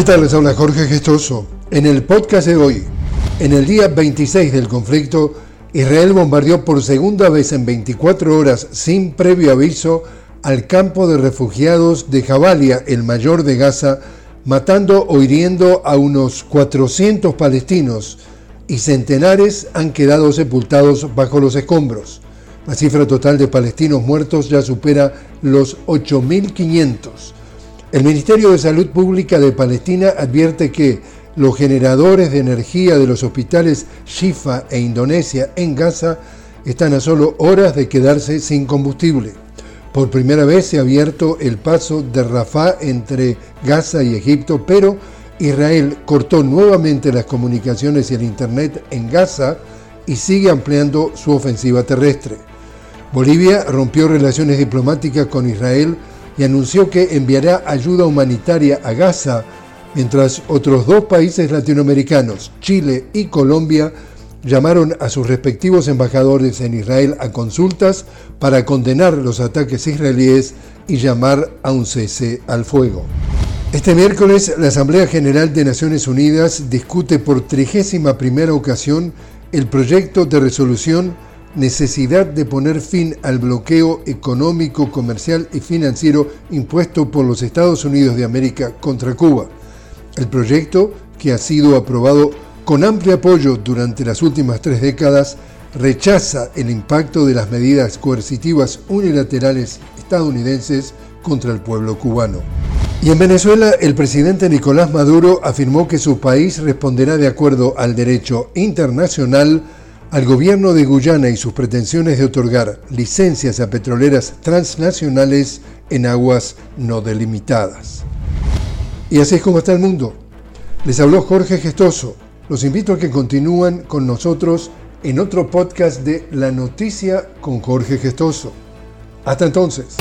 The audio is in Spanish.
¿Qué tal? Habla Jorge Gestoso. En el podcast de hoy, en el día 26 del conflicto, Israel bombardeó por segunda vez en 24 horas sin previo aviso al campo de refugiados de Jabalia, el mayor de Gaza, matando o hiriendo a unos 400 palestinos y centenares han quedado sepultados bajo los escombros. La cifra total de palestinos muertos ya supera los 8.500. El Ministerio de Salud Pública de Palestina advierte que los generadores de energía de los hospitales Shifa e Indonesia en Gaza están a solo horas de quedarse sin combustible. Por primera vez se ha abierto el paso de Rafah entre Gaza y Egipto, pero Israel cortó nuevamente las comunicaciones y el Internet en Gaza y sigue ampliando su ofensiva terrestre. Bolivia rompió relaciones diplomáticas con Israel y anunció que enviará ayuda humanitaria a Gaza, mientras otros dos países latinoamericanos, Chile y Colombia, llamaron a sus respectivos embajadores en Israel a consultas para condenar los ataques israelíes y llamar a un cese al fuego. Este miércoles, la Asamblea General de Naciones Unidas discute por trigésima primera ocasión el proyecto de resolución Necesidad de poner fin al bloqueo económico, comercial y financiero impuesto por los Estados Unidos de América contra Cuba. El proyecto, que ha sido aprobado con amplio apoyo durante las últimas tres décadas, rechaza el impacto de las medidas coercitivas unilaterales estadounidenses contra el pueblo cubano. Y en Venezuela, el presidente Nicolás Maduro afirmó que su país responderá de acuerdo al derecho internacional al gobierno de Guyana y sus pretensiones de otorgar licencias a petroleras transnacionales en aguas no delimitadas. Y así es como está el mundo. Les habló Jorge Gestoso los invito a que continúen con nosotros en otro podcast de La Noticia con Jorge Gestoso. Hasta entonces.